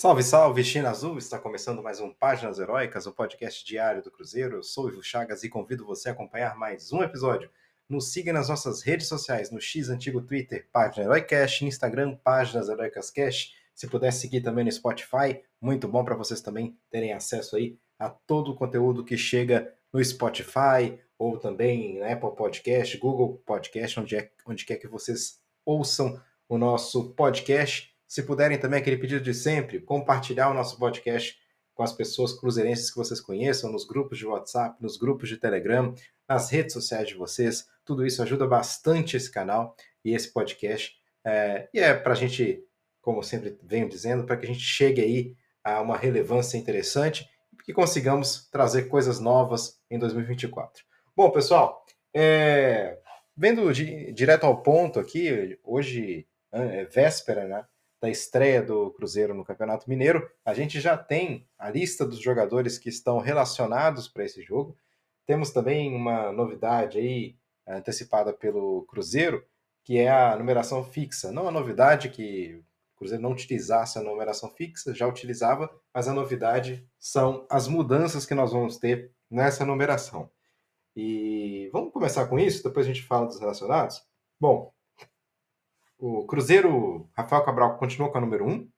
Salve, salve, China Azul! Está começando mais um Páginas Heróicas, o podcast diário do Cruzeiro. Eu sou o Ivo Chagas e convido você a acompanhar mais um episódio. Nos siga nas nossas redes sociais, no X antigo Twitter, Página Heroicast, Instagram, Páginas Heroicas Cash. Se puder seguir também no Spotify, muito bom para vocês também terem acesso aí a todo o conteúdo que chega no Spotify ou também na Apple Podcast, Google Podcast, onde, é, onde quer que vocês ouçam o nosso podcast. Se puderem também, aquele pedido de sempre, compartilhar o nosso podcast com as pessoas cruzeirenses que vocês conheçam, nos grupos de WhatsApp, nos grupos de Telegram, nas redes sociais de vocês. Tudo isso ajuda bastante esse canal e esse podcast. É, e é para a gente, como sempre venho dizendo, para que a gente chegue aí a uma relevância interessante e que consigamos trazer coisas novas em 2024. Bom, pessoal, é, vendo de, direto ao ponto aqui, hoje é véspera, né? Da estreia do Cruzeiro no Campeonato Mineiro, a gente já tem a lista dos jogadores que estão relacionados para esse jogo. Temos também uma novidade aí antecipada pelo Cruzeiro, que é a numeração fixa. Não a novidade que o Cruzeiro não utilizasse a numeração fixa, já utilizava, mas a novidade são as mudanças que nós vamos ter nessa numeração. E vamos começar com isso, depois a gente fala dos relacionados. Bom, o Cruzeiro, Rafael Cabral continua com a número 1,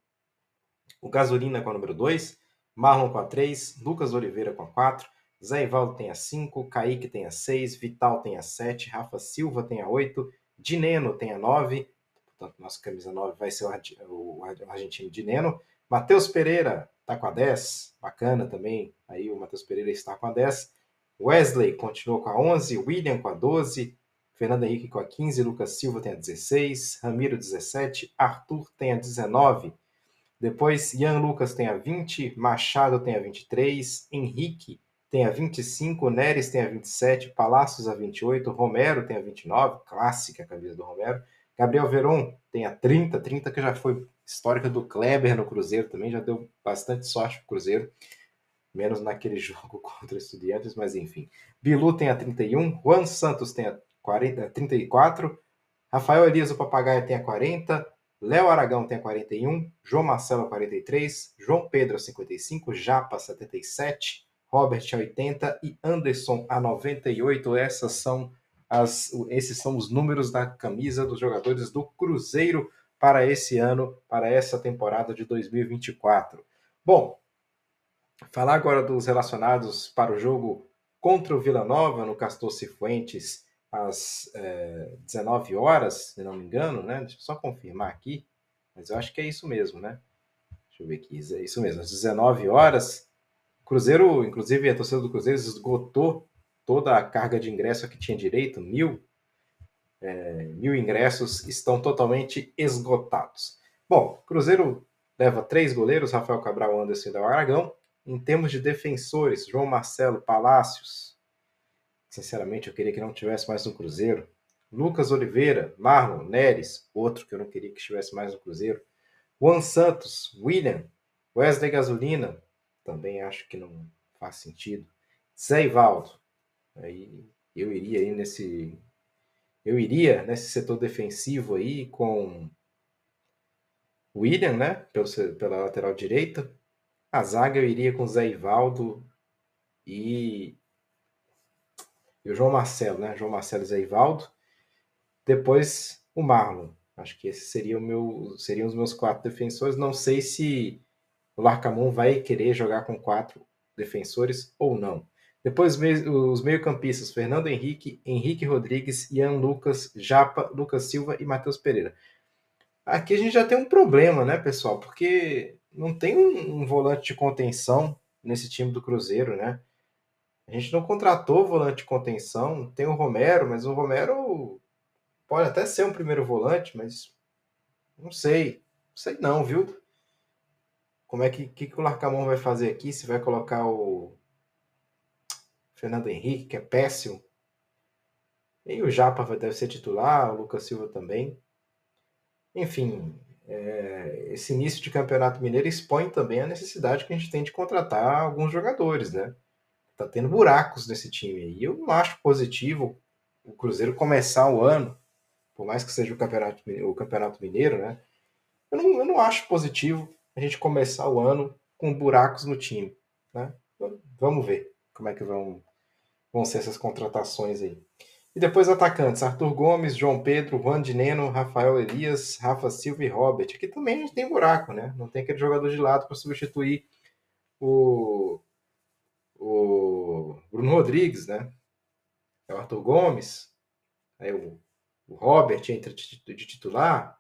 o Gasolina com a número 2, Marlon com a 3, Lucas Oliveira com a 4, Zé Ivaldo tem a 5, Kaique tem a 6, Vital tem a 7, Rafa Silva tem a 8, Dineno tem a 9, portanto, nossa camisa 9 vai ser o argentino Dineno, Matheus Pereira está com a 10, bacana também, aí o Matheus Pereira está com a 10, Wesley continua com a 11, William com a 12, Fernando Henrique com a 15, Lucas Silva tem a 16, Ramiro 17, Arthur tem a 19. Depois, Ian Lucas tem a 20, Machado tem a 23, Henrique tem a 25, Neres tem a 27, Palácios a 28, Romero tem a 29, clássica a camisa do Romero. Gabriel Veron tem a 30, 30 que já foi histórica do Kleber no Cruzeiro também, já deu bastante sorte pro Cruzeiro, menos naquele jogo contra Estudiantes, mas enfim. Bilu tem a 31, Juan Santos tem a 40, 34. Rafael Elias, o Papagaio, tem a 40. Léo Aragão tem a 41. João Marcelo, a 43. João Pedro, a 55. Japa, 77. Robert, a 80. E Anderson, a 98. Essas são as, esses são os números da camisa dos jogadores do Cruzeiro para esse ano, para essa temporada de 2024. Bom, falar agora dos relacionados para o jogo contra o Vila Nova no Castor Cifuentes às é, 19 horas, se não me engano, né? Deixa eu só confirmar aqui, mas eu acho que é isso mesmo, né? Deixa eu ver aqui, é isso mesmo, às 19 horas. Cruzeiro, inclusive a torcida do Cruzeiro esgotou toda a carga de ingresso que tinha direito, mil, é, mil ingressos estão totalmente esgotados. Bom, Cruzeiro leva três goleiros, Rafael Cabral, Anderson e Aragão. Em termos de defensores, João Marcelo Palácios, Sinceramente, eu queria que não tivesse mais no Cruzeiro. Lucas Oliveira, Marlon, Neres, outro que eu não queria que estivesse mais no Cruzeiro. Juan Santos, William, Wesley Gasolina, também acho que não faz sentido. Zé Ivaldo, aí eu iria aí nesse eu iria nesse setor defensivo aí com William, né, pelo, pela lateral direita. A zaga eu iria com Zé Ivaldo e e o João Marcelo, né? João Marcelo e Ivaldo. Depois o Marlon. Acho que esses seriam, meu, seriam os meus quatro defensores. Não sei se o Larcamon vai querer jogar com quatro defensores ou não. Depois os meio-campistas, Fernando Henrique, Henrique Rodrigues, Ian Lucas, Japa, Lucas Silva e Matheus Pereira. Aqui a gente já tem um problema, né, pessoal? Porque não tem um, um volante de contenção nesse time do Cruzeiro, né? A gente não contratou volante de contenção, tem o Romero, mas o Romero pode até ser um primeiro volante, mas não sei. Não sei não, viu? Como é que, que, que o Larcamon vai fazer aqui? Se vai colocar o Fernando Henrique, que é péssimo. E o Japa deve ser titular, o Lucas Silva também. Enfim, é, esse início de campeonato mineiro expõe também a necessidade que a gente tem de contratar alguns jogadores, né? Tá tendo buracos nesse time. E eu não acho positivo o Cruzeiro começar o ano, por mais que seja o campeonato, o campeonato mineiro, né? Eu não, eu não acho positivo a gente começar o ano com buracos no time. Né? Vamos ver como é que vão, vão ser essas contratações aí. E depois atacantes, Arthur Gomes, João Pedro, Juan de Neno, Rafael Elias, Rafa Silva e Robert. Aqui também a gente tem buraco, né? Não tem aquele jogador de lado para substituir o Bruno Rodrigues, né? É o Arthur Gomes, aí o, o Robert entra de titular.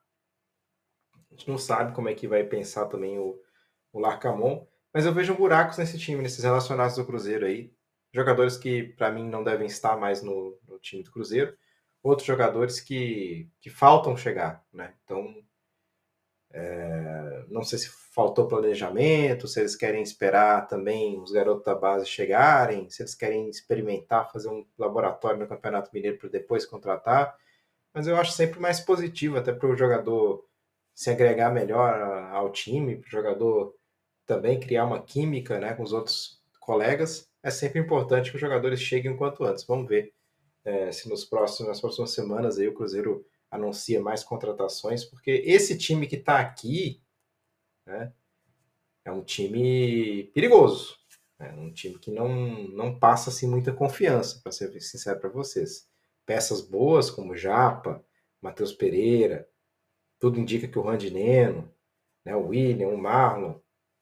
A gente não sabe como é que vai pensar também o, o Larcamon, mas eu vejo buracos nesse time, nesses relacionados do Cruzeiro aí jogadores que para mim não devem estar mais no, no, time do Cruzeiro, outros jogadores que, que faltam chegar, né? Então, é, não sei se faltou planejamento, se eles querem esperar também os garotos da base chegarem, se eles querem experimentar, fazer um laboratório no Campeonato Mineiro para depois contratar, mas eu acho sempre mais positivo até para o jogador se agregar melhor ao time, para o jogador também criar uma química né, com os outros colegas é sempre importante que os jogadores cheguem o quanto antes. Vamos ver é, se nos próximos, nas próximas semanas aí o Cruzeiro anuncia mais contratações, porque esse time que está aqui né, é um time perigoso. É um time que não, não passa assim, muita confiança, para ser sincero para vocês. Peças boas como Japa, Matheus Pereira, tudo indica que o Randineno, né, o William, o Marlon,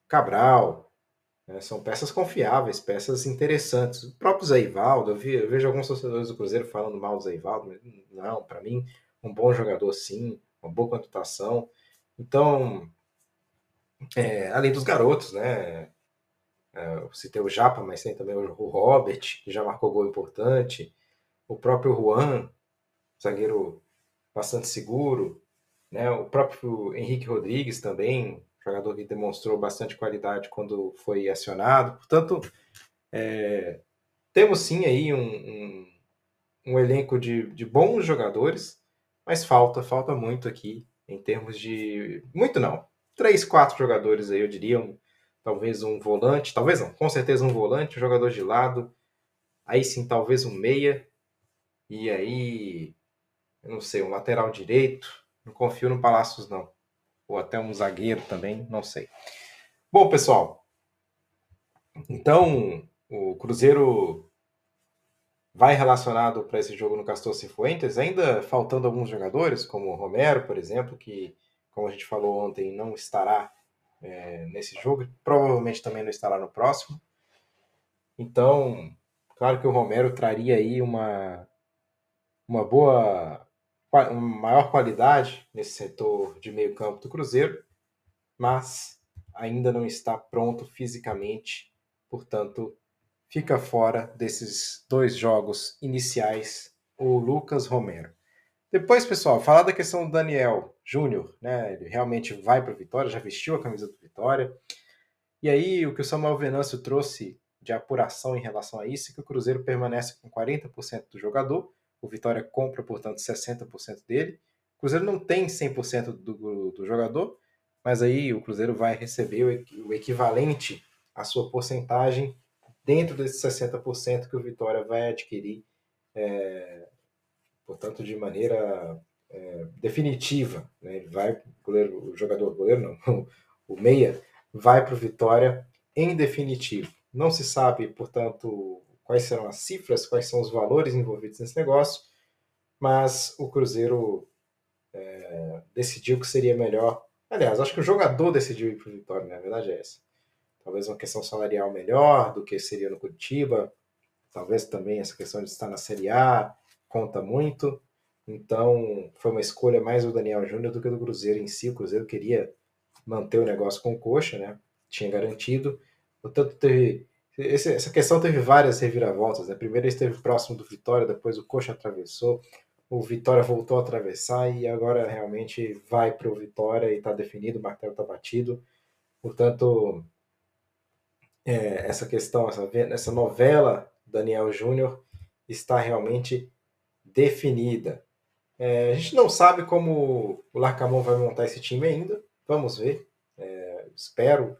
Cabral, é, são peças confiáveis, peças interessantes. O próprio Zaivaldo, eu, eu vejo alguns torcedores do Cruzeiro falando mal do Zaivaldo, mas não, para mim, um bom jogador sim, uma boa contratação. Então, é, além dos garotos, né? É, eu citei o Japa, mas tem também o Robert, que já marcou gol importante. O próprio Juan, zagueiro bastante seguro. Né? O próprio Henrique Rodrigues também, jogador que demonstrou bastante qualidade quando foi acionado. Portanto, é, temos sim aí um, um, um elenco de, de, bons jogadores, mas falta, falta muito aqui em termos de. Muito não. Três, quatro jogadores aí, eu diria. Um, talvez um volante, talvez não, com certeza um volante, um jogador de lado. Aí sim, talvez um meia. E aí, eu não sei, um lateral direito. Não confio no Palácios, não ou até um zagueiro também, não sei. Bom, pessoal, então o Cruzeiro vai relacionado para esse jogo no Castor Cifuentes, ainda faltando alguns jogadores, como o Romero, por exemplo, que, como a gente falou ontem, não estará é, nesse jogo, provavelmente também não estará no próximo. Então, claro que o Romero traria aí uma, uma boa maior qualidade nesse setor de meio campo do Cruzeiro, mas ainda não está pronto fisicamente, portanto, fica fora desses dois jogos iniciais o Lucas Romero. Depois, pessoal, falar da questão do Daniel Júnior, né? Ele realmente vai para o Vitória, já vestiu a camisa do Vitória. E aí, o que o Samuel Venâncio trouxe de apuração em relação a isso é que o Cruzeiro permanece com 40% do jogador o Vitória compra, portanto, 60% dele. O Cruzeiro não tem 100% do, do jogador, mas aí o Cruzeiro vai receber o equivalente à sua porcentagem dentro desses 60% que o Vitória vai adquirir, é, portanto, de maneira é, definitiva. Né? Ele vai, o, jogador, goleiro não, o meia, vai para o Vitória em definitivo. Não se sabe, portanto, quais serão as cifras, quais são os valores envolvidos nesse negócio, mas o Cruzeiro é, decidiu que seria melhor. Aliás, acho que o jogador decidiu ir para o Vitória, né? a verdade é essa. Talvez uma questão salarial melhor do que seria no Curitiba, talvez também essa questão de estar na Série A conta muito. Então, foi uma escolha mais do Daniel Júnior do que do Cruzeiro em si. O Cruzeiro queria manter o negócio com o Coxa, né? Tinha garantido. Portanto, teve esse, essa questão teve várias reviravoltas. Né? Primeiro ele esteve próximo do Vitória, depois o Coxa atravessou, o Vitória voltou a atravessar e agora realmente vai para o Vitória e está definido, o martelo está batido. Portanto, é, essa questão, essa, essa novela Daniel Júnior está realmente definida. É, a gente não sabe como o Larcamon vai montar esse time ainda. Vamos ver. É, espero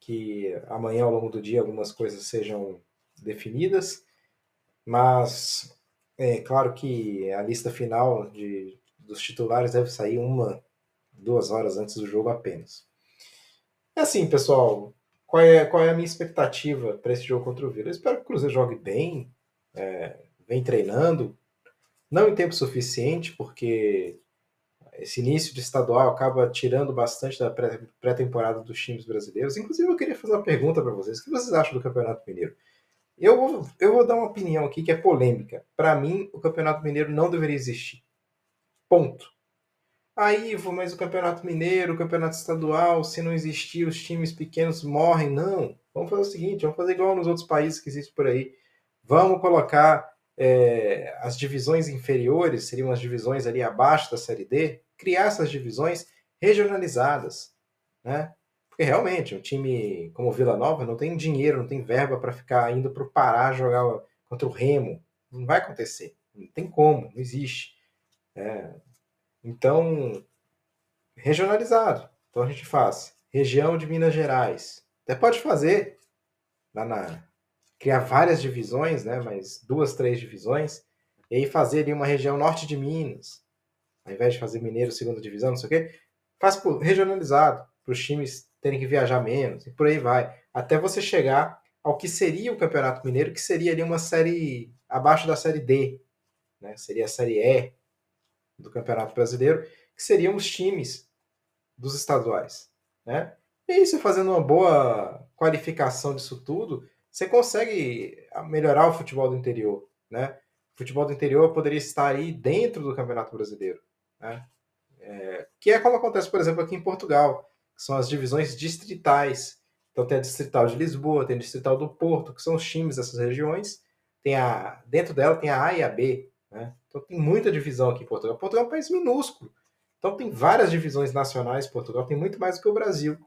que amanhã, ao longo do dia, algumas coisas sejam definidas, mas é claro que a lista final de, dos titulares deve sair uma, duas horas antes do jogo apenas. É assim, pessoal, qual é, qual é a minha expectativa para esse jogo contra o Vila? Eu espero que o Cruzeiro jogue bem, é, vem treinando, não em tempo suficiente, porque esse início de estadual acaba tirando bastante da pré-temporada dos times brasileiros. Inclusive, eu queria fazer uma pergunta para vocês: o que vocês acham do Campeonato Mineiro? Eu vou, eu vou dar uma opinião aqui que é polêmica. Para mim, o Campeonato Mineiro não deveria existir. Ponto. Aí, mas o Campeonato Mineiro, o Campeonato Estadual, se não existir, os times pequenos morrem. Não. Vamos fazer o seguinte: vamos fazer igual nos outros países que existem por aí. Vamos colocar é, as divisões inferiores, seriam as divisões ali abaixo da Série D, criar essas divisões regionalizadas, né? Porque realmente, um time como o Vila Nova não tem dinheiro, não tem verba para ficar indo para o Pará jogar contra o Remo. Não vai acontecer. Não tem como, não existe. É. Então, regionalizado. Então a gente faz região de Minas Gerais. Até pode fazer lá na criar várias divisões, né? Mas duas, três divisões. E aí fazer ali uma região norte de Minas, ao invés de fazer Mineiro segunda divisão, não sei o quê, faz por, regionalizado, para os times terem que viajar menos, e por aí vai. Até você chegar ao que seria o Campeonato Mineiro, que seria ali uma série abaixo da série D, né? Seria a série E do Campeonato Brasileiro, que seriam os times dos estaduais, né? E aí, você fazendo uma boa qualificação disso tudo, você consegue melhorar o futebol do interior, né? O futebol do interior poderia estar aí dentro do Campeonato Brasileiro. Né? É, que é como acontece, por exemplo, aqui em Portugal, que são as divisões distritais. Então tem a distrital de Lisboa, tem a distrital do Porto, que são os times dessas regiões. Tem a, dentro dela tem a A e a B. Né? Então tem muita divisão aqui em Portugal. Portugal é um país minúsculo. Então tem várias divisões nacionais. Portugal tem muito mais do que o Brasil,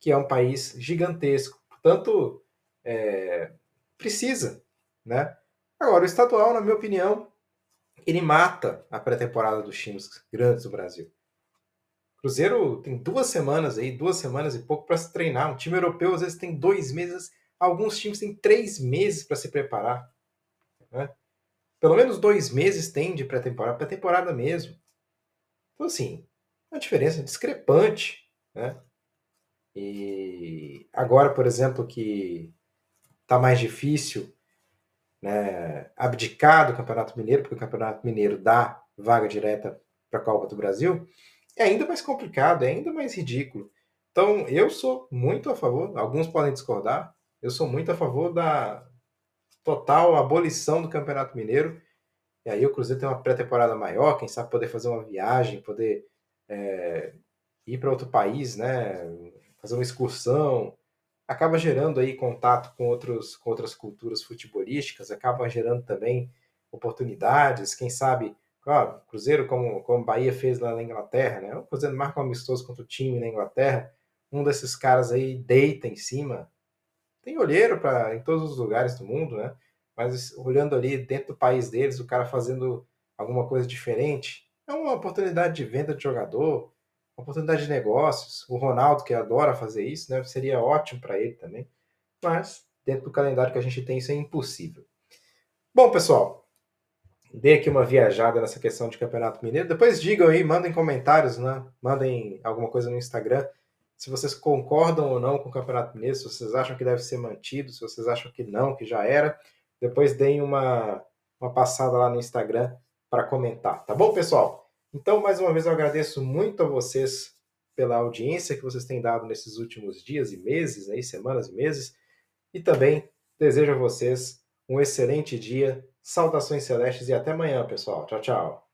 que é um país gigantesco. Portanto, é, precisa. Né? Agora, o estadual, na minha opinião, ele mata a pré-temporada dos times grandes do Brasil. Cruzeiro tem duas semanas aí, duas semanas e pouco para se treinar. Um time europeu às vezes tem dois meses, alguns times têm três meses para se preparar. Né? Pelo menos dois meses tem de pré-temporada, pré-temporada mesmo. Então, assim, uma diferença discrepante. Né? E agora, por exemplo, que está mais difícil né, abdicar do Campeonato Mineiro, porque o Campeonato Mineiro dá vaga direta para a Copa do Brasil, é ainda mais complicado, é ainda mais ridículo. Então, eu sou muito a favor, alguns podem discordar, eu sou muito a favor da total abolição do Campeonato Mineiro. E aí o Cruzeiro tem uma pré-temporada maior, quem sabe poder fazer uma viagem, poder é, ir para outro país, né? Fazer uma excursão, acaba gerando aí contato com, outros, com outras culturas futebolísticas, acaba gerando também oportunidades, quem sabe, claro, Cruzeiro como, como Bahia fez lá na Inglaterra, né? O Cruzeiro marca um amistoso contra o time na Inglaterra, um desses caras aí deita em cima. Tem olheiro para em todos os lugares do mundo, né? Mas olhando ali dentro do país deles, o cara fazendo alguma coisa diferente, é uma oportunidade de venda de jogador, oportunidade de negócios. O Ronaldo, que adora fazer isso, né, seria ótimo para ele também. Mas, dentro do calendário que a gente tem, isso é impossível. Bom, pessoal, dei aqui uma viajada nessa questão de Campeonato Mineiro. Depois digam aí, mandem comentários, né? Mandem alguma coisa no Instagram. Se vocês concordam ou não com o Campeonato Mineiro, se vocês acham que deve ser mantido, se vocês acham que não, que já era. Depois deem uma, uma passada lá no Instagram para comentar, tá bom, pessoal? Então, mais uma vez, eu agradeço muito a vocês pela audiência que vocês têm dado nesses últimos dias e meses, aí, semanas e meses, e também desejo a vocês um excelente dia, saudações celestes e até amanhã, pessoal. Tchau, tchau.